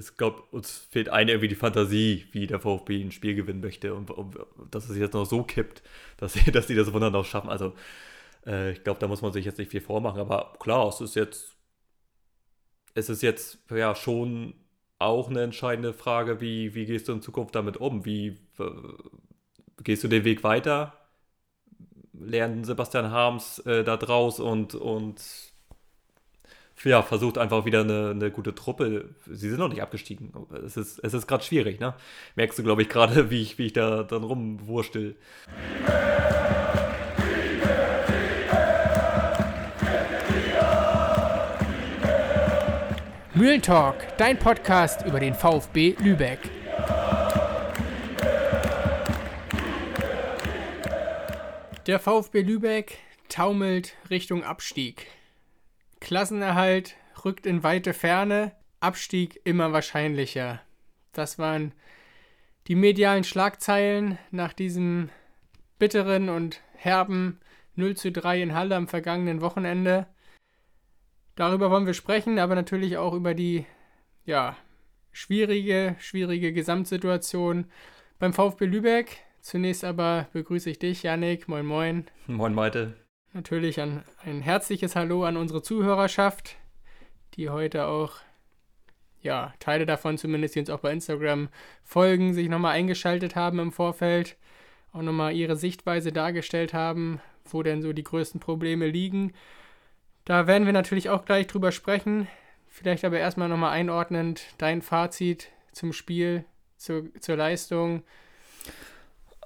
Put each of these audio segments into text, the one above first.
ich glaube, uns fehlt eine irgendwie die Fantasie, wie der VfB ein Spiel gewinnen möchte und, und dass es jetzt noch so kippt, dass sie, dass sie das Wunder noch schaffen. Also äh, ich glaube, da muss man sich jetzt nicht viel vormachen, aber klar, es ist jetzt, es ist jetzt ja schon auch eine entscheidende Frage, wie, wie gehst du in Zukunft damit um? Wie äh, gehst du den Weg weiter? Lernen Sebastian Harms äh, da draus und, und ja, versucht einfach wieder eine, eine gute Truppe. Sie sind noch nicht abgestiegen. Es ist, es ist gerade schwierig, ne? Merkst du, glaube ich, gerade, wie ich, wie ich da dann rumwurstel. Mühlentalk, dein Podcast über den VfB Lübeck. Der VfB Lübeck taumelt Richtung Abstieg. Klassenerhalt rückt in weite Ferne, Abstieg immer wahrscheinlicher. Das waren die medialen Schlagzeilen nach diesem bitteren und herben 0 zu 3 in Halle am vergangenen Wochenende. Darüber wollen wir sprechen, aber natürlich auch über die, ja, schwierige, schwierige Gesamtsituation beim VfB Lübeck. Zunächst aber begrüße ich dich, Yannick. Moin, moin. Moin, Malte. Natürlich ein, ein herzliches Hallo an unsere Zuhörerschaft, die heute auch, ja, Teile davon zumindest, die uns auch bei Instagram folgen, sich nochmal eingeschaltet haben im Vorfeld, auch nochmal ihre Sichtweise dargestellt haben, wo denn so die größten Probleme liegen. Da werden wir natürlich auch gleich drüber sprechen. Vielleicht aber erstmal nochmal einordnend dein Fazit zum Spiel, zu, zur Leistung.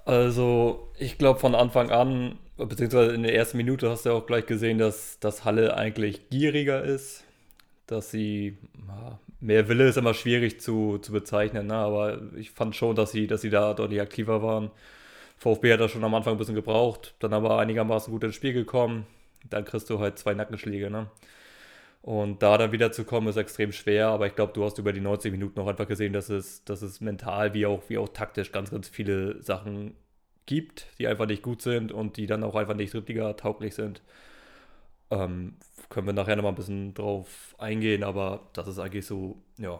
Also, ich glaube von Anfang an, beziehungsweise in der ersten Minute hast du auch gleich gesehen, dass, dass Halle eigentlich gieriger ist. Dass sie, mehr Wille ist immer schwierig zu, zu bezeichnen, ne? aber ich fand schon, dass sie, dass sie da deutlich aktiver waren. VfB hat das schon am Anfang ein bisschen gebraucht, dann aber einigermaßen gut ins Spiel gekommen dann kriegst du halt zwei Nackenschläge, ne? Und da dann wieder zu kommen, ist extrem schwer, aber ich glaube, du hast über die 90 Minuten auch einfach gesehen, dass es, dass es mental wie auch, wie auch taktisch ganz, ganz viele Sachen gibt, die einfach nicht gut sind und die dann auch einfach nicht Drittliga-tauglich sind. Ähm, können wir nachher nochmal ein bisschen drauf eingehen, aber das ist eigentlich so, ja,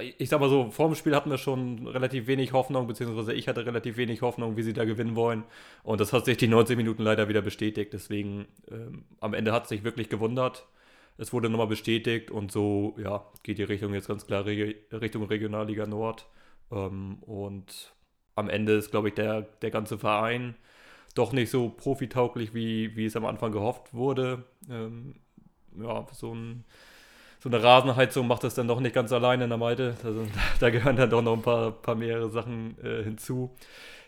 ich sag mal so, vor dem Spiel hatten wir schon relativ wenig Hoffnung, beziehungsweise ich hatte relativ wenig Hoffnung, wie sie da gewinnen wollen. Und das hat sich die 90 Minuten leider wieder bestätigt. Deswegen ähm, am Ende hat es sich wirklich gewundert. Es wurde nochmal bestätigt und so, ja, geht die Richtung jetzt ganz klar Reg Richtung Regionalliga Nord. Ähm, und am Ende ist, glaube ich, der, der ganze Verein doch nicht so profitauglich, wie, wie es am Anfang gehofft wurde. Ähm, ja, so ein so eine Rasenheizung macht das dann doch nicht ganz alleine in der Malte. Also, da gehören dann doch noch ein paar, paar mehrere Sachen äh, hinzu.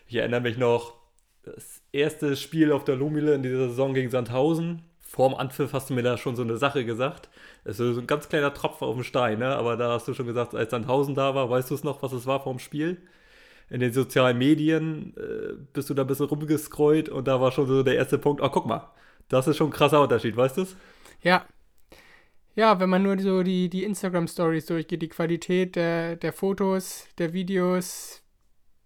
Ich erinnere mich noch, das erste Spiel auf der Lumile in dieser Saison gegen Sandhausen. Vorm Anpfiff hast du mir da schon so eine Sache gesagt. Es ist so ein ganz kleiner Tropfen auf dem Stein, ne? aber da hast du schon gesagt, als Sandhausen da war, weißt du es noch, was es war vorm Spiel? In den sozialen Medien äh, bist du da ein bisschen rumgescrollt und da war schon so der erste Punkt, oh guck mal, das ist schon ein krasser Unterschied, weißt du? Ja, ja, wenn man nur so die, die Instagram-Stories durchgeht, die Qualität der, der Fotos, der Videos,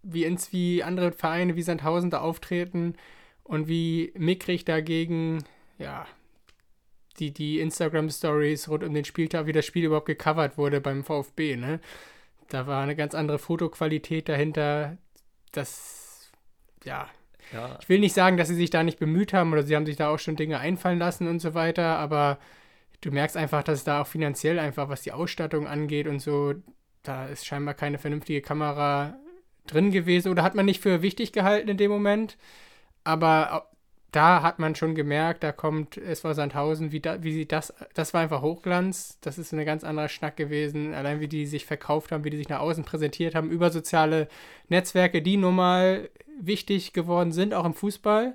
wie, ins, wie andere Vereine wie Sandhausen da auftreten und wie mickrig dagegen, ja, die, die Instagram-Stories rund um den Spieltag, wie das Spiel überhaupt gecovert wurde beim VfB, ne? Da war eine ganz andere Fotoqualität dahinter. Das, ja. ja. Ich will nicht sagen, dass sie sich da nicht bemüht haben oder sie haben sich da auch schon Dinge einfallen lassen und so weiter, aber du merkst einfach, dass da auch finanziell einfach, was die Ausstattung angeht und so, da ist scheinbar keine vernünftige Kamera drin gewesen oder hat man nicht für wichtig gehalten in dem Moment. Aber da hat man schon gemerkt, da kommt SV Sandhausen, wie, da, wie sie das, das war einfach Hochglanz. Das ist ein ganz anderer Schnack gewesen. Allein wie die sich verkauft haben, wie die sich nach außen präsentiert haben, über soziale Netzwerke, die nun mal wichtig geworden sind, auch im Fußball.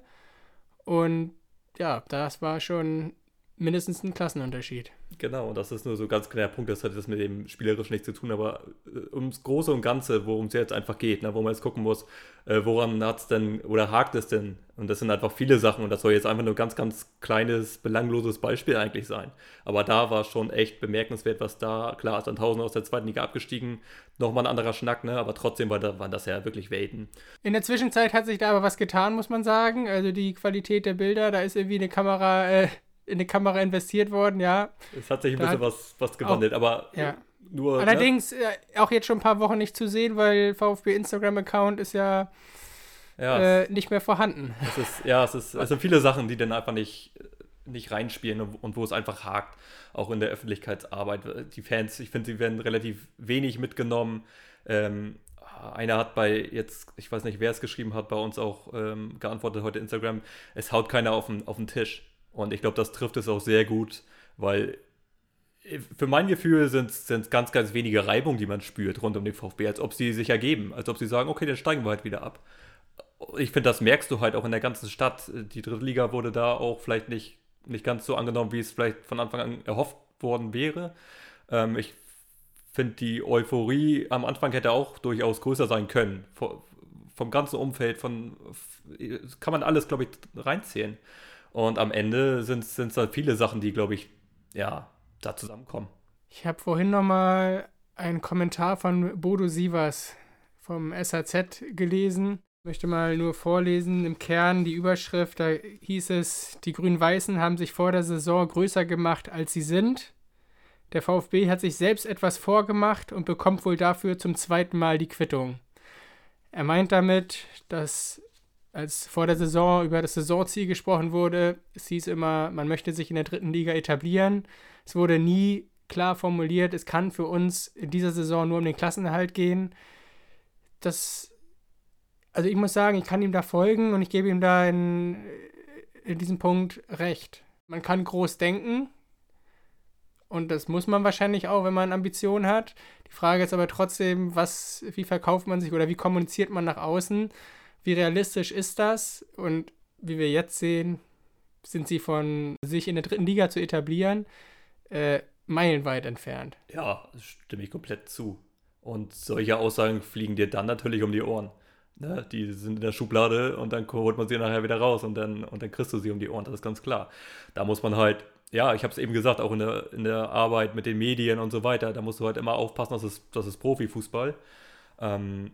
Und ja, das war schon mindestens ein Klassenunterschied. Genau, und das ist nur so ganz kleiner Punkt, das hat das mit dem Spielerisch nichts zu tun, aber äh, ums Große und Ganze, worum es jetzt einfach geht, ne, wo man jetzt gucken muss, äh, woran hat es denn oder hakt es denn? Und das sind einfach viele Sachen und das soll jetzt einfach nur ein ganz, ganz kleines, belangloses Beispiel eigentlich sein. Aber da war schon echt bemerkenswert, was da, klar, ist dann Tausend aus der zweiten Liga abgestiegen, nochmal ein anderer Schnack, ne? aber trotzdem war da, waren das ja wirklich Welten. In der Zwischenzeit hat sich da aber was getan, muss man sagen. Also die Qualität der Bilder, da ist irgendwie eine Kamera. Äh in die Kamera investiert worden, ja. Es hat sich ein bisschen was, was gewandelt, auch, aber ja. Nur, ne? Allerdings äh, auch jetzt schon ein paar Wochen nicht zu sehen, weil VfB Instagram-Account ist ja, ja, äh, nicht mehr vorhanden. es ist, ja, es, ist, es sind viele Sachen, die dann einfach nicht, nicht reinspielen und, und wo es einfach hakt, auch in der Öffentlichkeitsarbeit. Die Fans, ich finde, sie werden relativ wenig mitgenommen. Ähm, einer hat bei jetzt, ich weiß nicht, wer es geschrieben hat, bei uns auch ähm, geantwortet heute Instagram, es haut keiner auf den, auf den Tisch. Und ich glaube, das trifft es auch sehr gut, weil äh, für mein Gefühl sind es ganz, ganz wenige Reibungen, die man spürt rund um den VfB, als ob sie sich ergeben, als ob sie sagen, okay, dann steigen wir halt wieder ab. Ich finde, das merkst du halt auch in der ganzen Stadt. Die dritte Liga wurde da auch vielleicht nicht, nicht ganz so angenommen, wie es vielleicht von Anfang an erhofft worden wäre. Ähm, ich finde, die Euphorie am Anfang hätte auch durchaus größer sein können. Vom, vom ganzen Umfeld, von kann man alles, glaube ich, reinzählen. Und am Ende sind es dann viele Sachen, die, glaube ich, ja, da zusammenkommen. Ich habe vorhin noch mal einen Kommentar von Bodo Sievers vom SAZ gelesen. Ich möchte mal nur vorlesen. Im Kern die Überschrift, da hieß es, die Grün-Weißen haben sich vor der Saison größer gemacht, als sie sind. Der VfB hat sich selbst etwas vorgemacht und bekommt wohl dafür zum zweiten Mal die Quittung. Er meint damit, dass als vor der Saison über das Saisonziel gesprochen wurde, es hieß immer, man möchte sich in der dritten Liga etablieren. Es wurde nie klar formuliert, es kann für uns in dieser Saison nur um den Klassenerhalt gehen. Das, also ich muss sagen, ich kann ihm da folgen und ich gebe ihm da in, in diesem Punkt recht. Man kann groß denken, und das muss man wahrscheinlich auch, wenn man Ambitionen hat. Die Frage ist aber trotzdem, was, wie verkauft man sich oder wie kommuniziert man nach außen? Wie realistisch ist das? Und wie wir jetzt sehen, sind sie von sich in der dritten Liga zu etablieren, äh, meilenweit entfernt. Ja, stimme ich komplett zu. Und solche Aussagen fliegen dir dann natürlich um die Ohren. Ne? Die sind in der Schublade und dann holt man sie nachher wieder raus und dann, und dann kriegst du sie um die Ohren, das ist ganz klar. Da muss man halt ja, ich habe es eben gesagt, auch in der, in der Arbeit mit den Medien und so weiter, da musst du halt immer aufpassen, das ist, das ist Profifußball. Ähm,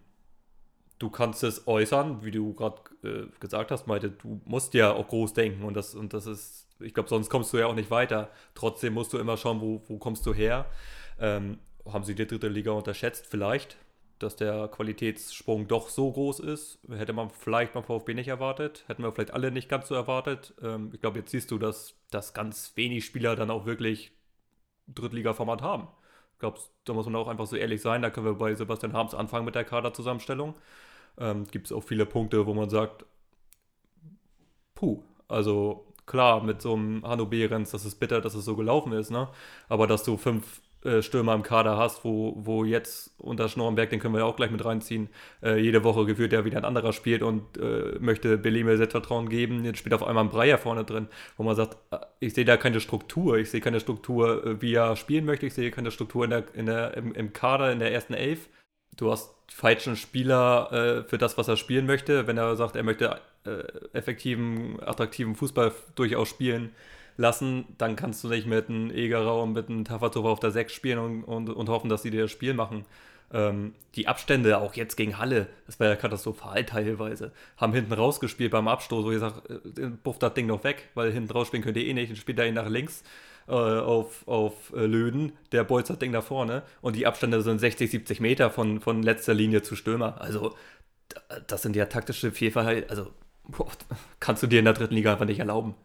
du kannst es äußern, wie du gerade äh, gesagt hast, Malte, du musst ja auch groß denken und das, und das ist, ich glaube, sonst kommst du ja auch nicht weiter. Trotzdem musst du immer schauen, wo, wo kommst du her. Ähm, haben sie die dritte Liga unterschätzt? Vielleicht dass der Qualitätssprung doch so groß ist. Hätte man vielleicht beim VfB nicht erwartet. Hätten wir vielleicht alle nicht ganz so erwartet. Ähm, ich glaube, jetzt siehst du, dass, dass ganz wenig Spieler dann auch wirklich Drittliga-Format haben. Glaube, da muss man auch einfach so ehrlich sein. Da können wir bei Sebastian Harms anfangen mit der Kaderzusammenstellung. Ähm, Gibt es auch viele Punkte, wo man sagt, puh, also klar, mit so einem Hanno Behrens, das ist bitter, dass es so gelaufen ist, ne? Aber dass du fünf äh, Stürmer im Kader hast, wo, wo jetzt unter Schnorrenberg, den können wir ja auch gleich mit reinziehen, äh, jede Woche gefühlt ja wieder ein anderer spielt und äh, möchte Beleme Selbstvertrauen geben. Jetzt spielt auf einmal ein Breyer vorne drin, wo man sagt, äh, ich sehe da keine Struktur, ich sehe keine Struktur, äh, wie er spielen möchte, ich sehe keine Struktur in der, in der, im, im Kader, in der ersten Elf. Du hast falschen Spieler äh, für das, was er spielen möchte. Wenn er sagt, er möchte effektiven, attraktiven Fußball durchaus spielen, lassen, dann kannst du nicht mit einem Egerer und mit einem Tafatova auf der 6 spielen und, und, und hoffen, dass sie dir das Spiel machen. Ähm, die Abstände, auch jetzt gegen Halle, das war ja katastrophal teilweise, haben hinten rausgespielt beim Abstoß, wo ich sage, äh, buff das Ding noch weg, weil hinten rausspielen könnt ihr eh nicht, dann spielt er ihn nach links äh, auf, auf äh, Löden, der bolzt das Ding da vorne und die Abstände sind 60, 70 Meter von, von letzter Linie zu Stürmer. Also, das sind ja taktische Fehlverhalten, also boah, kannst du dir in der dritten Liga einfach nicht erlauben.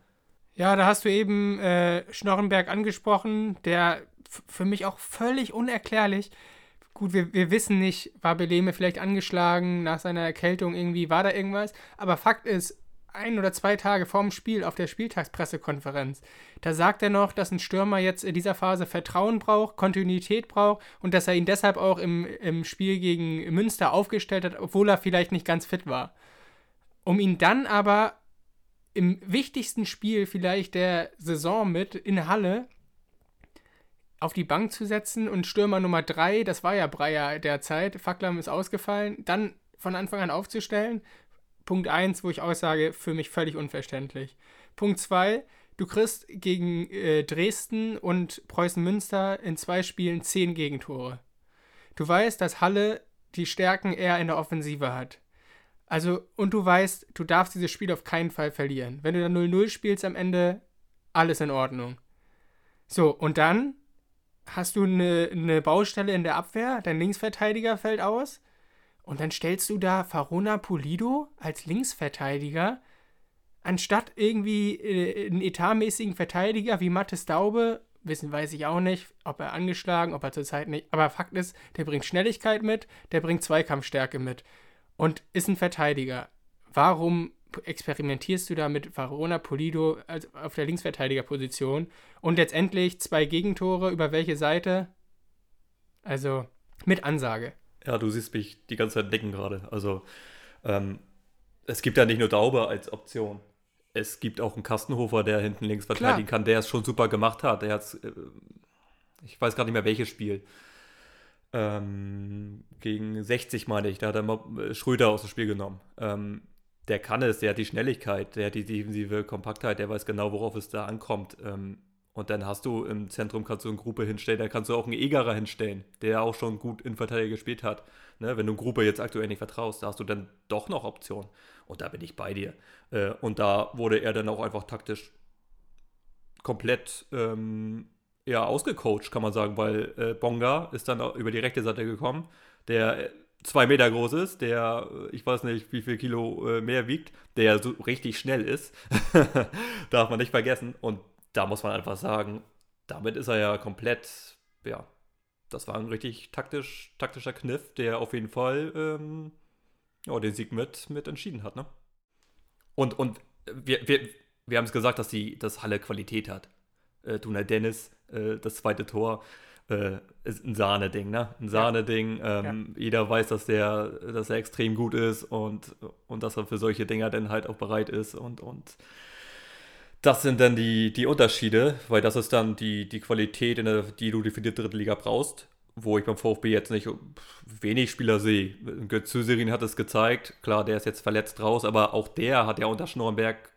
Ja, da hast du eben äh, Schnorrenberg angesprochen, der für mich auch völlig unerklärlich. Gut, wir, wir wissen nicht, war Beleme vielleicht angeschlagen nach seiner Erkältung irgendwie, war da irgendwas. Aber Fakt ist, ein oder zwei Tage vorm Spiel auf der Spieltagspressekonferenz, da sagt er noch, dass ein Stürmer jetzt in dieser Phase Vertrauen braucht, Kontinuität braucht und dass er ihn deshalb auch im, im Spiel gegen Münster aufgestellt hat, obwohl er vielleicht nicht ganz fit war. Um ihn dann aber im wichtigsten Spiel vielleicht der Saison mit in Halle auf die Bank zu setzen und Stürmer Nummer 3, das war ja Breyer derzeit, Facklam ist ausgefallen, dann von Anfang an aufzustellen. Punkt 1, wo ich auch sage, für mich völlig unverständlich. Punkt 2, du kriegst gegen äh, Dresden und Preußen Münster in zwei Spielen 10 Gegentore. Du weißt, dass Halle die Stärken eher in der Offensive hat. Also, und du weißt, du darfst dieses Spiel auf keinen Fall verlieren. Wenn du dann 0-0 spielst am Ende, alles in Ordnung. So, und dann hast du eine, eine Baustelle in der Abwehr, dein Linksverteidiger fällt aus und dann stellst du da Farona Pulido als Linksverteidiger, anstatt irgendwie äh, einen etatmäßigen Verteidiger wie Mattes Daube, wissen weiß ich auch nicht, ob er angeschlagen, ob er zurzeit nicht, aber Fakt ist, der bringt Schnelligkeit mit, der bringt Zweikampfstärke mit und ist ein Verteidiger. Warum experimentierst du da mit Varona Polido auf der Linksverteidigerposition und letztendlich zwei Gegentore über welche Seite? Also mit Ansage. Ja, du siehst mich die ganze Zeit nicken gerade. Also, ähm, es gibt ja nicht nur Daube als Option. Es gibt auch einen Kastenhofer, der hinten links verteidigen Klar. kann, der es schon super gemacht hat. Der hat, äh, ich weiß gar nicht mehr welches Spiel. Ähm, gegen 60 meine ich, da hat er mal äh, Schröder aus dem Spiel genommen. Ähm, der kann es, der hat die Schnelligkeit, der hat die defensive Kompaktheit, der weiß genau, worauf es da ankommt. Ähm, und dann hast du im Zentrum kannst du eine Gruppe hinstellen, da kannst du auch einen Egerer hinstellen, der auch schon gut in Verteidiger gespielt hat. Ne, wenn du Gruppe jetzt aktuell nicht vertraust, da hast du dann doch noch Optionen. Und da bin ich bei dir. Äh, und da wurde er dann auch einfach taktisch komplett ähm, ja, ausgecoacht, kann man sagen, weil äh, Bonga ist dann über die rechte Seite gekommen, der zwei Meter groß ist, der, äh, ich weiß nicht, wie viel Kilo äh, mehr wiegt, der so richtig schnell ist. Darf man nicht vergessen. Und da muss man einfach sagen, damit ist er ja komplett, ja, das war ein richtig taktisch, taktischer Kniff, der auf jeden Fall ähm, ja, den Sieg mit, mit entschieden hat. Ne? Und, und wir, wir, wir haben es gesagt, dass die dass Halle Qualität hat. Äh, Duna Dennis, äh, das zweite Tor, äh, ist ein Sahneding, ne? Ein Sahneding. Ähm, ja. Jeder weiß, dass der, dass er extrem gut ist und, und dass er für solche Dinger dann halt auch bereit ist und, und das sind dann die, die Unterschiede, weil das ist dann die, die Qualität, in der, die du für die dritte Liga brauchst, wo ich beim VfB jetzt nicht wenig Spieler sehe. Götz Süserin hat es gezeigt, klar, der ist jetzt verletzt raus, aber auch der hat ja unter Schnorrenberg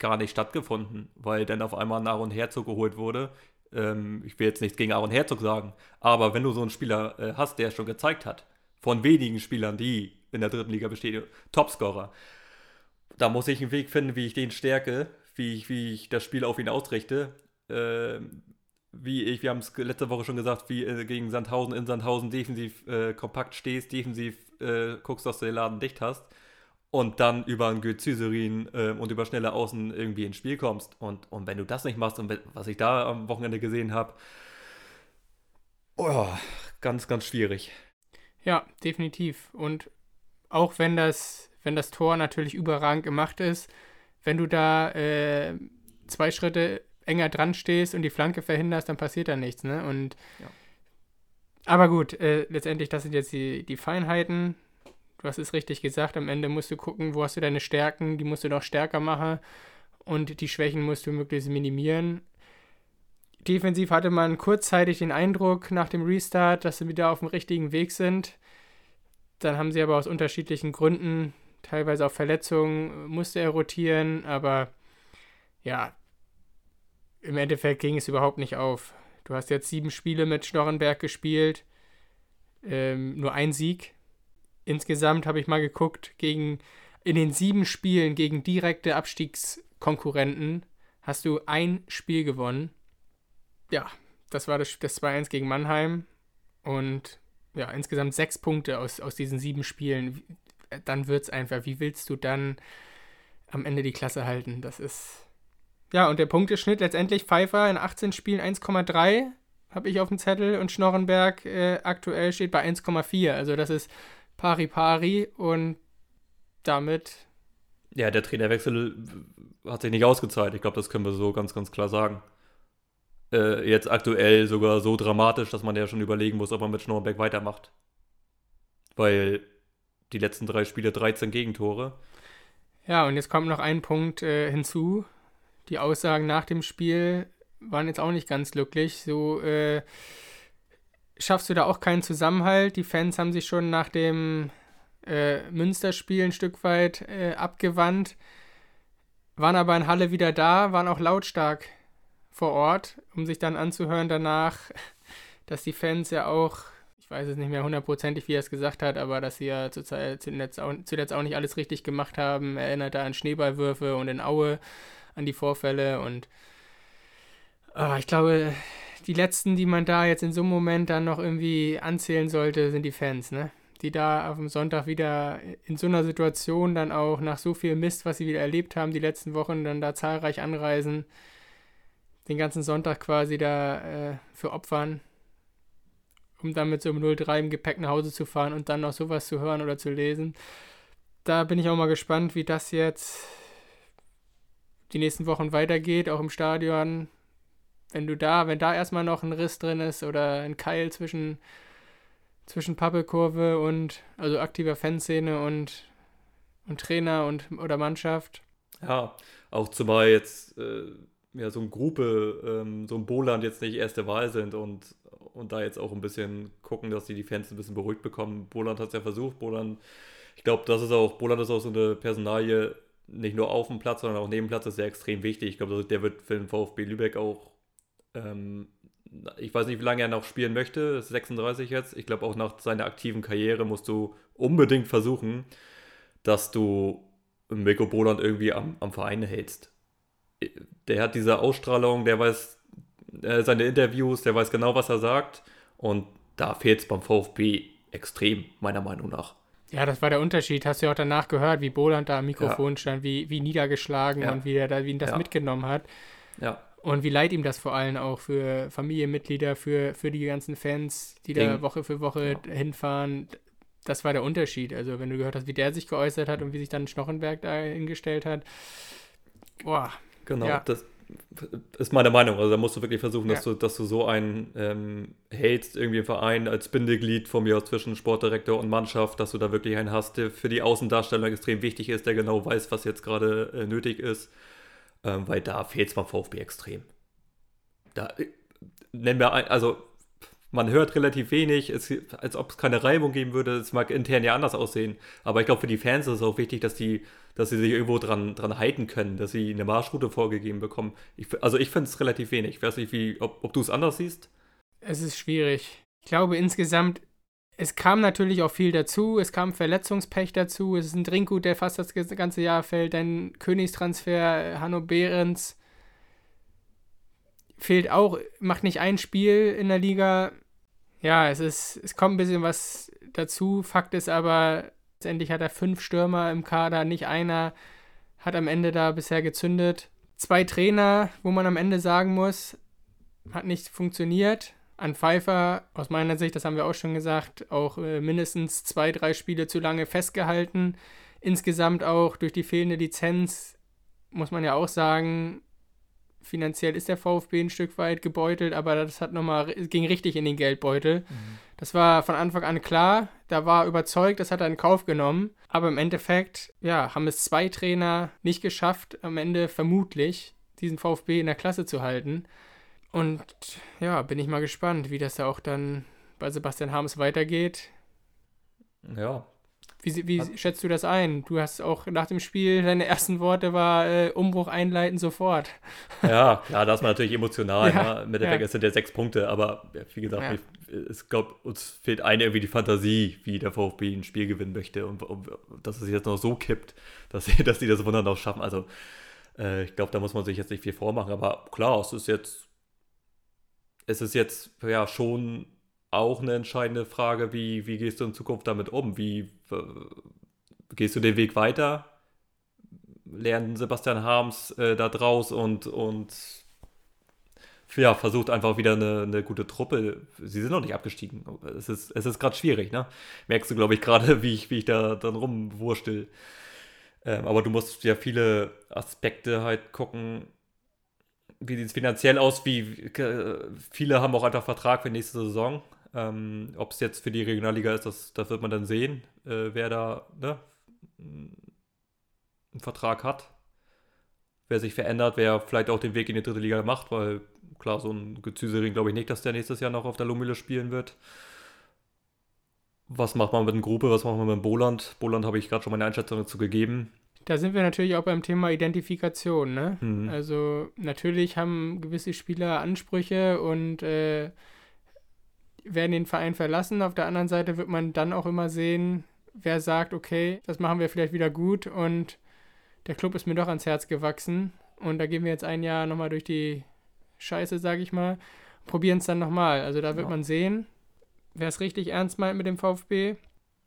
gar nicht stattgefunden, weil dann auf einmal nach und Herzog geholt wurde. Ähm, ich will jetzt nichts gegen Aaron Herzog sagen, aber wenn du so einen Spieler äh, hast, der schon gezeigt hat, von wenigen Spielern, die in der dritten Liga bestehen, Topscorer, da muss ich einen Weg finden, wie ich den stärke, wie ich, wie ich das Spiel auf ihn ausrichte. Äh, wie ich, wir haben es letzte Woche schon gesagt, wie äh, gegen Sandhausen in Sandhausen defensiv äh, kompakt stehst, defensiv äh, guckst, dass du den Laden dicht hast und dann über einen Gyzüserin äh, und über schnelle Außen irgendwie ins Spiel kommst. Und, und wenn du das nicht machst und was ich da am Wochenende gesehen habe, oh, ganz, ganz schwierig. Ja, definitiv. Und auch wenn das, wenn das Tor natürlich überragend gemacht ist, wenn du da äh, zwei Schritte enger dran stehst und die Flanke verhinderst, dann passiert da nichts, ne? Und ja. aber gut, äh, letztendlich, das sind jetzt die, die Feinheiten. Du hast es richtig gesagt, am Ende musst du gucken, wo hast du deine Stärken, die musst du noch stärker machen und die Schwächen musst du möglichst minimieren. Defensiv hatte man kurzzeitig den Eindruck nach dem Restart, dass sie wieder auf dem richtigen Weg sind. Dann haben sie aber aus unterschiedlichen Gründen teilweise auch Verletzungen, musste er rotieren, aber ja, im Endeffekt ging es überhaupt nicht auf. Du hast jetzt sieben Spiele mit Schnorrenberg gespielt, ähm, nur ein Sieg. Insgesamt habe ich mal geguckt, gegen in den sieben Spielen gegen direkte Abstiegskonkurrenten hast du ein Spiel gewonnen. Ja, das war das, das 2-1 gegen Mannheim. Und ja, insgesamt sechs Punkte aus, aus diesen sieben Spielen dann wird es einfach, wie willst du dann am Ende die Klasse halten? Das ist. Ja, und der Punkteschnitt letztendlich Pfeiffer in 18 Spielen 1,3 habe ich auf dem Zettel und Schnorrenberg äh, aktuell steht bei 1,4. Also das ist pari pari und damit. Ja, der Trainerwechsel hat sich nicht ausgezahlt. Ich glaube, das können wir so ganz, ganz klar sagen. Äh, jetzt aktuell sogar so dramatisch, dass man ja schon überlegen muss, ob man mit Schnorrenberg weitermacht. Weil die letzten drei Spiele 13 Gegentore. Ja, und jetzt kommt noch ein Punkt äh, hinzu. Die Aussagen nach dem Spiel waren jetzt auch nicht ganz glücklich. So äh, schaffst du da auch keinen Zusammenhalt. Die Fans haben sich schon nach dem äh, Münsterspiel ein Stück weit äh, abgewandt, waren aber in Halle wieder da, waren auch lautstark vor Ort, um sich dann anzuhören danach, dass die Fans ja auch ich weiß es nicht mehr hundertprozentig, wie er es gesagt hat, aber dass sie ja zuletzt, auch, zuletzt auch nicht alles richtig gemacht haben. Erinnert da an Schneeballwürfe und in Aue an die Vorfälle und oh, ich glaube, die letzten, die man da jetzt in so einem Moment dann noch irgendwie anzählen sollte, sind die Fans, ne? Die da auf dem Sonntag wieder in so einer Situation dann auch nach so viel Mist, was sie wieder erlebt haben, die letzten Wochen, dann da zahlreich anreisen, den ganzen Sonntag quasi da äh, für opfern, um dann mit so einem 0-3 im Gepäck nach Hause zu fahren und dann noch sowas zu hören oder zu lesen. Da bin ich auch mal gespannt, wie das jetzt die nächsten Wochen weitergeht, auch im Stadion. Wenn du da, wenn da erstmal noch ein Riss drin ist oder ein Keil zwischen, zwischen Pappelkurve und, also aktiver Fanszene und, und Trainer und oder Mannschaft. Ja, auch zumal jetzt äh, ja, so eine Gruppe, ähm, so ein Boland jetzt nicht erste Wahl sind und, und da jetzt auch ein bisschen gucken, dass sie die Fans ein bisschen beruhigt bekommen. Boland hat es ja versucht, Boland, ich glaube, das ist auch, Boland ist auch so eine Personalie, nicht nur auf dem Platz, sondern auch neben dem Platz ist sehr extrem wichtig. Ich glaube, der wird für den VfB Lübeck auch, ähm, ich weiß nicht, wie lange er noch spielen möchte, ist 36 jetzt. Ich glaube, auch nach seiner aktiven Karriere musst du unbedingt versuchen, dass du Mirko Boland irgendwie am, am Verein hältst. Der hat diese Ausstrahlung, der weiß äh, seine Interviews, der weiß genau, was er sagt. Und da fehlt es beim VfB extrem, meiner Meinung nach. Ja, das war der Unterschied. Hast du ja auch danach gehört, wie Boland da am Mikrofon ja. stand, wie, wie niedergeschlagen ja. und wie er da, wie ihn das ja. mitgenommen hat. Ja. Und wie leid ihm das vor allem auch für Familienmitglieder, für, für die ganzen Fans, die Ding. da Woche für Woche hinfahren. Das war der Unterschied. Also, wenn du gehört hast, wie der sich geäußert hat und wie sich dann Schnochenberg da hingestellt hat. Boah. Genau, das, ist meine Meinung. Also da musst du wirklich versuchen, dass, du, dass du so einen ähm, hältst, irgendwie im Verein als Bindeglied von mir aus zwischen Sportdirektor und Mannschaft, dass du da wirklich einen hast, der für die Außendarstellung extrem wichtig ist, der genau weiß, was jetzt gerade äh, nötig ist. Ähm, weil da fehlt es beim VfB extrem. Da äh, nennen wir ein, also man hört relativ wenig, es, als ob es keine Reibung geben würde. Es mag intern ja anders aussehen, aber ich glaube, für die Fans ist es auch wichtig, dass die, dass sie sich irgendwo dran, dran halten können, dass sie eine Marschroute vorgegeben bekommen. Ich, also ich finde es relativ wenig. Ich weiß nicht, wie, ob, ob du es anders siehst. Es ist schwierig. Ich glaube insgesamt, es kam natürlich auch viel dazu. Es kam Verletzungspech dazu. Es ist ein Trinkgut, der fast das ganze Jahr fällt. Ein Königstransfer, Hanno Behrens fehlt auch, macht nicht ein Spiel in der Liga. Ja, es ist, es kommt ein bisschen was dazu. Fakt ist aber, letztendlich hat er fünf Stürmer im Kader, nicht einer hat am Ende da bisher gezündet. Zwei Trainer, wo man am Ende sagen muss, hat nicht funktioniert. An Pfeiffer, aus meiner Sicht, das haben wir auch schon gesagt, auch äh, mindestens zwei, drei Spiele zu lange festgehalten. Insgesamt auch durch die fehlende Lizenz, muss man ja auch sagen, finanziell ist der VfB ein Stück weit gebeutelt, aber das hat nochmal, ging richtig in den Geldbeutel. Mhm. Das war von Anfang an klar. Da war überzeugt, das hat er in Kauf genommen. Aber im Endeffekt, ja, haben es zwei Trainer nicht geschafft, am Ende vermutlich diesen VfB in der Klasse zu halten. Und ja, bin ich mal gespannt, wie das da auch dann bei Sebastian Harms weitergeht. Ja, wie, wie schätzt du das ein? Du hast auch nach dem Spiel, deine ersten Worte war äh, Umbruch einleiten sofort. Ja, klar, da ist man natürlich emotional. ja, ne? Im Endeffekt ja. sind ja sechs Punkte, aber wie gesagt, ja. ich, glaube, uns fehlt eine irgendwie die Fantasie, wie der VfB ein Spiel gewinnen möchte und, und dass es jetzt noch so kippt, dass sie, dass sie das Wunder noch schaffen. Also äh, ich glaube, da muss man sich jetzt nicht viel vormachen, aber klar, es ist jetzt, es ist jetzt ja schon auch eine entscheidende Frage, wie, wie gehst du in Zukunft damit um? Wie äh, gehst du den Weg weiter? Lernen Sebastian Harms äh, da draus und, und ja, versucht einfach wieder eine, eine gute Truppe. Sie sind noch nicht abgestiegen. Es ist, es ist gerade schwierig, ne? Merkst du, glaube ich, gerade, wie ich, wie ich da dann rumwurstel. Ähm, aber du musst ja viele Aspekte halt gucken. Wie sieht es finanziell aus? Wie, äh, viele haben auch einfach Vertrag für nächste Saison. Ähm, Ob es jetzt für die Regionalliga ist, das, das wird man dann sehen, äh, wer da ne, einen Vertrag hat. Wer sich verändert, wer vielleicht auch den Weg in die dritte Liga macht, weil klar, so ein Gezüsering glaube ich nicht, dass der nächstes Jahr noch auf der Lomühle spielen wird. Was macht man mit dem Gruppe, was macht man mit Boland? Boland habe ich gerade schon meine Einschätzung dazu gegeben. Da sind wir natürlich auch beim Thema Identifikation. Ne? Mhm. Also natürlich haben gewisse Spieler Ansprüche und äh, werden den Verein verlassen. Auf der anderen Seite wird man dann auch immer sehen, wer sagt, okay, das machen wir vielleicht wieder gut und der Club ist mir doch ans Herz gewachsen und da gehen wir jetzt ein Jahr nochmal durch die Scheiße, sage ich mal. probieren es dann nochmal. Also da wird Ja. man sehen, wer es richtig ernst meint mit dem VfB.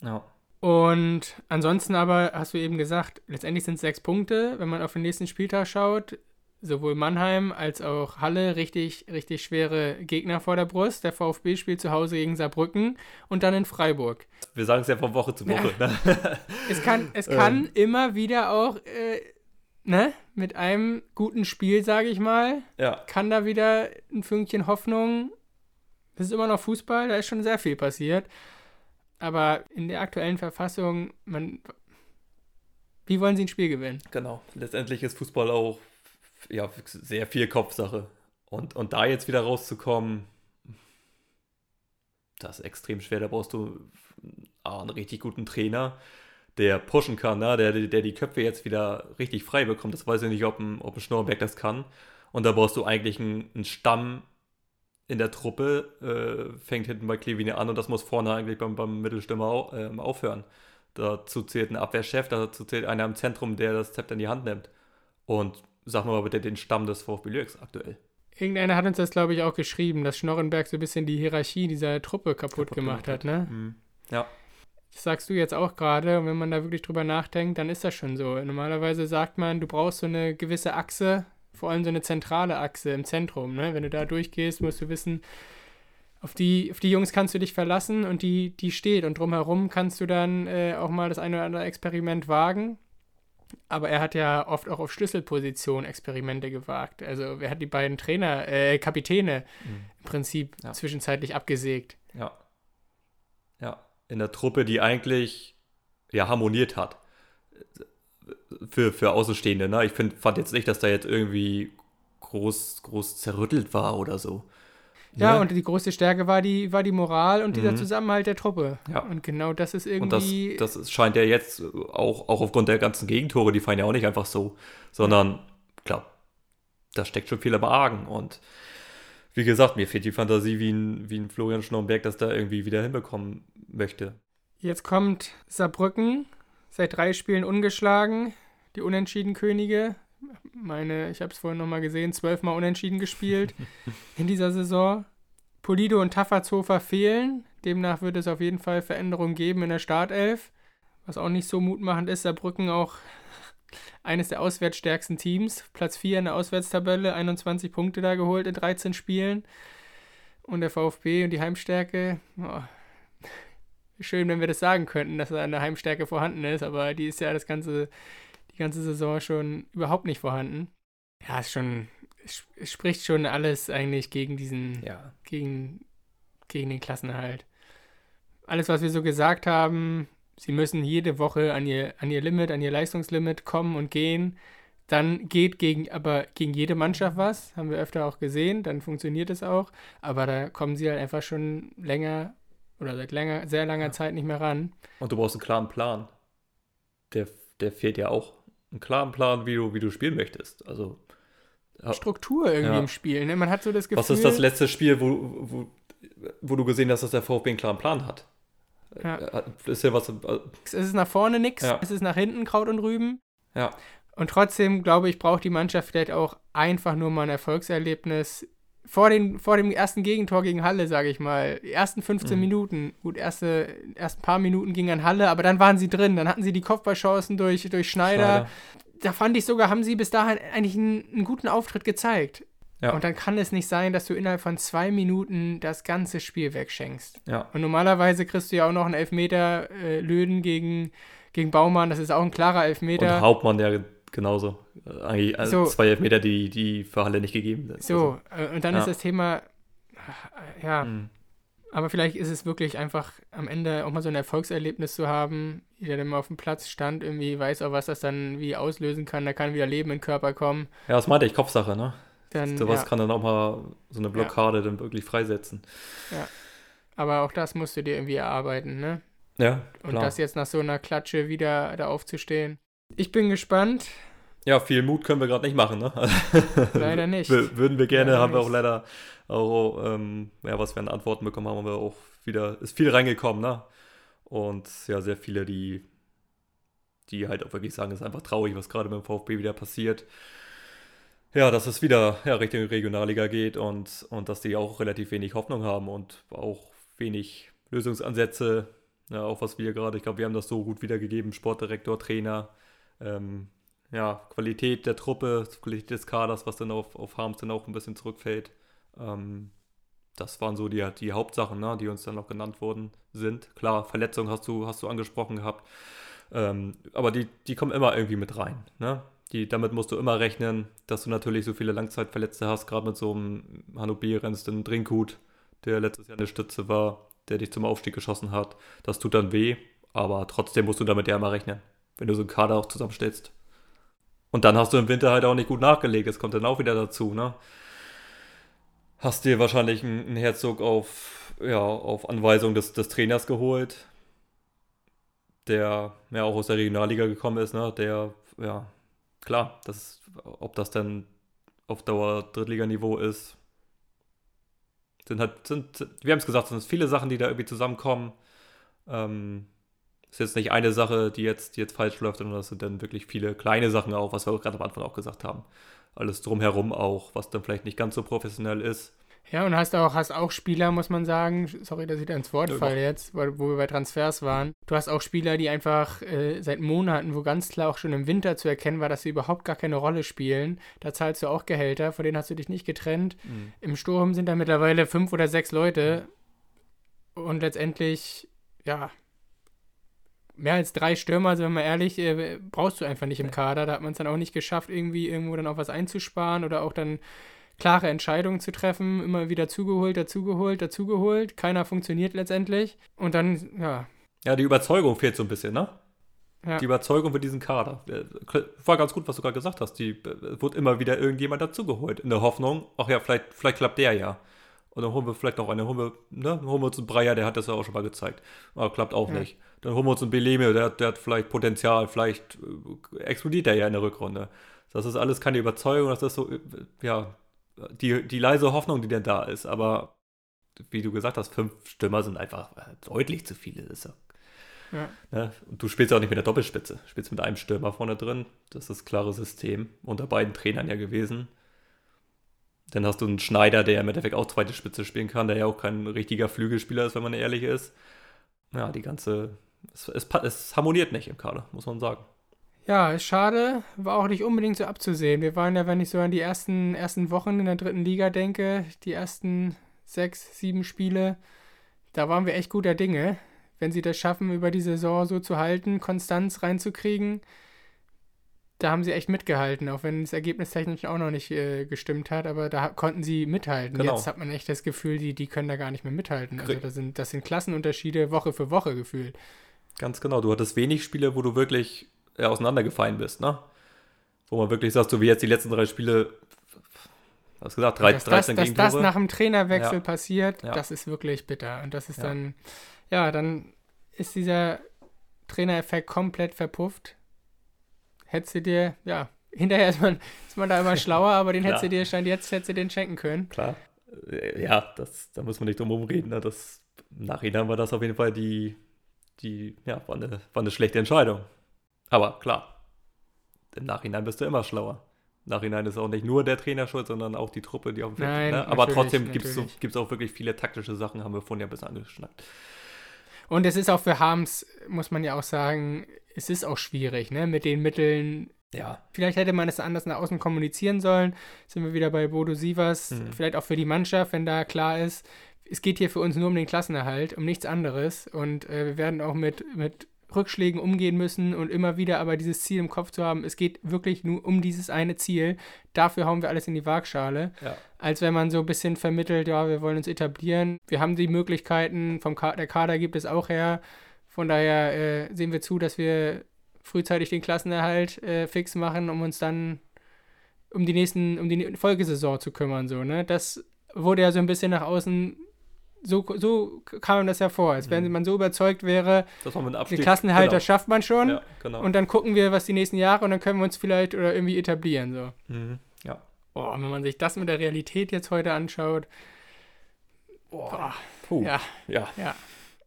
Ja. Und ansonsten aber, hast du eben gesagt, letztendlich sind es sechs Punkte. Wenn man auf den nächsten Spieltag schaut, sowohl Mannheim als auch Halle richtig, richtig schwere Gegner vor der Brust. Der VfB spielt zu Hause gegen Saarbrücken und dann in Freiburg. Wir sagen es ja von Woche zu Woche. Ne? Es kann, es kann Ähm. immer wieder auch, äh, ne, mit einem guten Spiel, sage ich mal, ja. kann da wieder ein Fünkchen Hoffnung. Das ist immer noch Fußball, da ist schon sehr viel passiert. Aber in der aktuellen Verfassung, man, wie wollen sie ein Spiel gewinnen? Genau. Letztendlich ist Fußball auch ja, sehr viel Kopfsache. Und, und da jetzt wieder rauszukommen, das ist extrem schwer. Da brauchst du einen richtig guten Trainer, der pushen kann, ne? der, der die Köpfe jetzt wieder richtig frei bekommt. Das weiß ich nicht, ob ein, ob ein Schnorrberg das kann. Und da brauchst du eigentlich einen, einen Stamm in der Truppe, äh, fängt hinten bei Klevine an und das muss vorne eigentlich beim, beim Mittelstürmer au, ähm, aufhören. Dazu zählt ein Abwehrchef, dazu zählt einer im Zentrum, der das Zepter in die Hand nimmt. Und sag mal bitte den Stamm des VfB Lübeck aktuell. Irgendeiner hat uns das, glaube ich, auch geschrieben, dass Schnorrenberg so ein bisschen die Hierarchie dieser Truppe kaputt, Kaputt gemacht gemacht hat, ne? Mhm. Ja, Das sagst du jetzt auch gerade. Und wenn man da wirklich drüber nachdenkt, dann ist das schon so. Normalerweise sagt man, du brauchst so eine gewisse Achse, vor allem so eine zentrale Achse im Zentrum. Ne? Wenn du da durchgehst, musst du wissen, auf die, auf die Jungs kannst du dich verlassen und die, die steht. Und drumherum kannst du dann äh, auch mal das eine oder andere Experiment wagen. Aber er hat ja oft auch auf Schlüsselpositionen Experimente gewagt. Also er hat die beiden Trainer, äh, Kapitäne Mhm. im Prinzip Ja. zwischenzeitlich abgesägt. ja. Ja, in der Truppe, die eigentlich ja harmoniert hat. Für, für Außenstehende, ne? Ich find, fand jetzt nicht, dass da jetzt irgendwie groß, groß zerrüttelt war oder so. Ja, Ne? und die größte Stärke war die, war die Moral und dieser Mhm. Zusammenhalt der Truppe. Ja. Und genau das ist Und das, irgendwie. das scheint ja jetzt auch, auch aufgrund der ganzen Gegentore, die fallen ja auch nicht einfach so, sondern klar, da steckt schon viel am Argen. Und wie gesagt, mir fehlt die Fantasie, wie ein, wie ein Florian Schnorrenberg das da irgendwie wieder hinbekommen möchte. Jetzt kommt Saarbrücken, seit drei Spielen ungeschlagen, die unentschieden Könige. Meine, ich habe es vorhin nochmal gesehen, zwölfmal unentschieden gespielt in dieser Saison. Polido und Taffertshofer fehlen. Demnach wird es auf jeden Fall Veränderungen geben in der Startelf. Was auch nicht so mutmachend ist, Saarbrücken auch eines der auswärtsstärksten Teams. Platz 4 in der Auswärtstabelle, 21 Punkte da geholt in 13 Spielen. Und der VfB und die Heimstärke, oh, schön, wenn wir das sagen könnten, dass da eine Heimstärke vorhanden ist, aber die ist ja das ganze, die ganze Saison schon überhaupt nicht vorhanden. Ja, ist schon, es spricht schon alles eigentlich gegen diesen, Ja. gegen, gegen den Klassenerhalt. Alles, was wir so gesagt haben, sie müssen jede Woche an ihr, an ihr Limit, an ihr Leistungslimit kommen und gehen. Dann geht gegen, aber gegen jede Mannschaft was, haben wir öfter auch gesehen, dann funktioniert es auch. Aber da kommen sie halt einfach schon länger oder seit länger, sehr langer Ja. Zeit nicht mehr ran. Und du brauchst einen klaren Plan. Der, der fehlt ja auch. Einen klaren Plan, wie du, wie du spielen möchtest. Also. Struktur irgendwie Ja. im Spiel. Ne? Man hat so das Gefühl. was ist das letzte Spiel, wo, wo, wo du gesehen hast, dass der VfB einen klaren Plan hat? Ja. Äh, Ist ja was. äh, Es ist nach vorne nichts, Ja. es ist nach hinten Kraut und Rüben. Ja. Und trotzdem, glaube ich, braucht die Mannschaft vielleicht auch einfach nur mal ein Erfolgserlebnis. Vor, den, vor dem ersten Gegentor gegen Halle, sage ich mal. Die ersten 15 Mhm. Minuten. Gut, erste, erst ein paar Minuten ging an Halle, aber dann waren sie drin. Dann hatten sie die Kopfballchancen durch, durch Schneider. Da fand ich sogar, haben sie bis dahin eigentlich einen, einen guten Auftritt gezeigt. Ja. Und dann kann es nicht sein, dass du innerhalb von zwei Minuten das ganze Spiel wegschenkst. Ja. Und normalerweise kriegst du ja auch noch einen Elfmeter äh, Löden gegen, gegen Baumann. Das ist auch ein klarer Und Elfmeter. Hauptmann ja genauso. Äh, Eigentlich äh, So. zwei Elfmeter, die, die für Halle nicht gegeben sind. So, äh, und dann Ja. ist das Thema, ja, Also, mh. aber vielleicht ist es wirklich einfach am Ende auch mal so ein Erfolgserlebnis zu haben. Jeder, der mal auf dem Platz stand, irgendwie weiß auch, was das dann wie auslösen kann. Da kann wieder Leben in den Körper kommen. ja, das meinte ich, Kopfsache, ne? Dann, Sowas ja, kann dann auch mal so eine Blockade dann wirklich freisetzen. aber auch das musst du dir irgendwie erarbeiten, ne? Ja, Und klar. das jetzt nach so einer Klatsche wieder da aufzustehen. Ich bin gespannt. Ja, viel Mut können wir gerade nicht machen, ne? Leider nicht. Würden wir gerne, Leider haben wir auch leider auch, ähm, ja, was wir an Antworten bekommen haben, haben wir auch wieder, ist viel reingekommen, ne? Und ja, sehr viele, die, die halt auch wirklich sagen, es ist einfach traurig, was gerade beim VfB wieder passiert. ja, dass es wieder ja, Richtung Regionalliga geht und, und dass die auch relativ wenig Hoffnung haben und auch wenig Lösungsansätze. Ja, auch was wir gerade, ich glaube, wir haben das so gut wiedergegeben, Sportdirektor, Trainer, ähm, ja, Qualität der Truppe, Qualität des Kaders, was dann auf, auf Harms dann auch ein bisschen zurückfällt. Ähm, das waren so die, die Hauptsachen, ne, die uns dann noch genannt worden sind. Klar, Verletzungen hast du, hast du angesprochen gehabt. Ähm, aber die, die kommen immer irgendwie mit rein. Ne? Die, damit musst du immer rechnen, dass du natürlich so viele Langzeitverletzte hast, gerade mit so einem Hanno Behrens, den Drinkhut, der letztes Jahr eine Stütze war, der dich zum Aufstieg geschossen hat. Das tut dann weh, aber trotzdem musst du damit ja immer rechnen, wenn du so einen Kader auch zusammenstellst. Und dann hast du im Winter halt auch nicht gut nachgelegt, das kommt dann auch wieder dazu, ne? Hast dir wahrscheinlich einen Herzog auf, ja, auf Anweisung des, des Trainers geholt, der ja auch aus der Regionalliga gekommen ist, ne? Der, ja, klar, das, ob das dann auf Dauer Drittliganiveau ist, sind halt, sind, wir haben es gesagt, sind viele Sachen, die da irgendwie zusammenkommen. Ähm, ist jetzt nicht eine Sache, die jetzt, die jetzt falsch läuft, sondern das sind dann wirklich viele kleine Sachen auch, was wir gerade am Anfang auch gesagt haben. Alles drumherum auch, was dann vielleicht nicht ganz so professionell ist. Ja, und hast auch, hast auch Spieler, muss man sagen, sorry, dass ich da ins Wort ja, falle jetzt, weil, wo wir bei Transfers waren. Du hast auch Spieler, die einfach äh, seit Monaten, wo ganz klar auch schon im Winter zu erkennen war, dass sie überhaupt gar keine Rolle spielen. Da zahlst du auch Gehälter, von denen hast du dich nicht getrennt. Mhm. Im Sturm sind da mittlerweile fünf oder sechs Leute. Und letztendlich, ja, mehr als drei Stürmer, also wenn man ehrlich, äh, brauchst du einfach nicht im Kader. Da hat man es dann auch nicht geschafft, irgendwie irgendwo dann auch was einzusparen oder auch dann klare Entscheidungen zu treffen, immer wieder zugeholt, dazugeholt, dazugeholt. Keiner funktioniert letztendlich. Und dann, ja. Ja, die Überzeugung fehlt so ein bisschen, ne? Ja. Die Überzeugung für diesen Kader. War ganz gut, was du gerade gesagt hast. Die äh, wird immer wieder irgendjemand dazugeholt. In der Hoffnung, ach ja, vielleicht, vielleicht klappt der ja. Und dann holen wir vielleicht noch eine, holen wir, ne, holen wir uns einen Breyer, der hat das ja auch schon mal gezeigt. Aber klappt auch ja. nicht. Dann holen wir uns einen Beleme, der, der hat vielleicht Potenzial, vielleicht äh, explodiert der ja in der Rückrunde. Das ist alles keine Überzeugung, das ist so, äh, ja, die, die leise Hoffnung, die denn da ist. Aber wie du gesagt hast, fünf Stürmer sind einfach äh, deutlich zu viele. Das ja, ja. Ne? Und du spielst ja auch nicht mit der Doppelspitze. Du spielst mit einem Stürmer vorne drin. Das ist das klare System. Unter beiden Trainern ja gewesen. Dann hast du einen Schneider, der im Endeffekt auch zweite Spitze spielen kann, der ja auch kein richtiger Flügelspieler ist, wenn man ehrlich ist. Ja, die ganze. Es, es, es harmoniert nicht im Kader, muss man sagen. Ja, ist schade, war auch nicht unbedingt so abzusehen. Wir waren ja, wenn ich so an die ersten, ersten Wochen in der dritten Liga denke, die ersten sechs, sieben Spiele, da waren wir echt guter Dinge. Wenn sie das schaffen, über die Saison so zu halten, Konstanz reinzukriegen, da haben sie echt mitgehalten, auch wenn das Ergebnis technisch auch noch nicht äh, gestimmt hat, aber da konnten sie mithalten. Genau. Jetzt hat man echt das Gefühl, die, die können da gar nicht mehr mithalten. Also das sind, das sind Klassenunterschiede Woche für Woche gefühlt. Ganz genau. Du hattest wenig Spiele, wo du wirklich ja, auseinandergefallen bist, ne? Wo man wirklich sagt, so wie jetzt die letzten drei Spiele, hast gesagt, 13, dass 13 das, Dass das nach dem Trainerwechsel ja. passiert, ja. das ist wirklich bitter. Und das ist ja. dann, ja, dann ist dieser Trainereffekt komplett verpufft hättest du dir, ja, hinterher ist man, ist man da immer schlauer, aber den hättest du dir schon jetzt hättest du den schenken können. Klar. Äh, ja, das, da muss man nicht drum herum reden. Ne? Das, Im Nachhinein war das auf jeden Fall die, die, ja, war eine, war eine schlechte Entscheidung. Aber klar, im Nachhinein bist du immer schlauer. Im Nachhinein ist auch nicht nur der Trainer schuld, sondern auch die Truppe, die auf dem Feld Nein, ne? Aber trotzdem gibt es so, auch wirklich viele taktische Sachen, haben wir vorhin ja bisschen angeschnackt. Und es ist auch für Harms, muss man ja auch sagen, es ist auch schwierig, ne? Mit den Mitteln. Ja. Vielleicht hätte man es anders nach außen kommunizieren sollen. Sind wir wieder bei Bodo Sievers. Mhm. Vielleicht auch für die Mannschaft, wenn da klar ist, es geht hier für uns nur um den Klassenerhalt, um nichts anderes. Und äh, wir werden auch mit, mit Rückschlägen umgehen müssen und immer wieder aber dieses Ziel im Kopf zu haben, es geht wirklich nur um dieses eine Ziel. Dafür hauen wir alles in die Waagschale. Ja. Als wenn man so ein bisschen vermittelt, ja, wir wollen uns etablieren. Wir haben die Möglichkeiten, vom Ka der Kader gibt es auch her. Von daher äh, sehen wir zu, dass wir frühzeitig den Klassenerhalt äh, fix machen, um uns dann um die nächsten, um die Folgesaison zu kümmern. So, ne? Das wurde ja so ein bisschen nach außen so, so kam das ja vor, als wenn mhm. man so überzeugt wäre, den Klassenhalter genau. schafft man schon ja, genau. und dann gucken wir, was die nächsten Jahre und dann können wir uns vielleicht oder irgendwie etablieren. So. Mhm. Ja. Oh, wenn man sich das mit der Realität jetzt heute anschaut, boah, Puh. ja, ja. ja.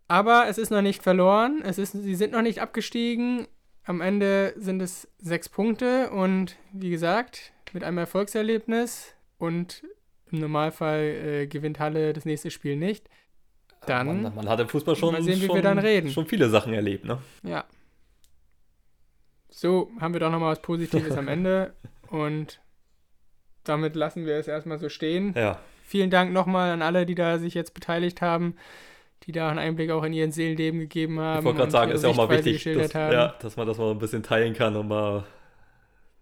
Aber es ist noch nicht verloren, es ist, sie sind noch nicht abgestiegen. Am Ende sind es sechs Punkte und wie gesagt, mit einem Erfolgserlebnis und im Normalfall äh, gewinnt Halle das nächste Spiel nicht. Dann man, man hat im Fußball schon, mal sehen, wie schon, wir dann reden. schon viele Sachen erlebt, ne? Ja. So, haben wir doch nochmal was Positives am Ende. Und damit lassen wir es erstmal so stehen. Ja. Vielen Dank nochmal an alle, die da sich jetzt beteiligt haben, die da einen Einblick auch in ihren Seelenleben gegeben haben. Ich wollte gerade sagen, ist ja auch mal wichtig, dass, ja, dass man das mal ein bisschen teilen kann und mal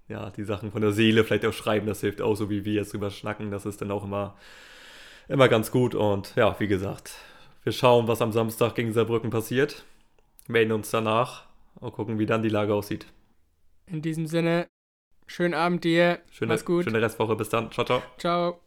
ja, die Sachen von der Seele vielleicht auch schreiben. Das hilft auch, so wie wir jetzt drüber schnacken. Das ist dann auch immer, immer ganz gut. Und ja, wie gesagt, wir schauen, was am Samstag gegen Saarbrücken passiert. Melden uns danach und gucken, wie dann die Lage aussieht. In diesem Sinne, schönen Abend dir. Schöne, Mach's gut. schöne Restwoche. Bis dann. Ciao, ciao. Ciao.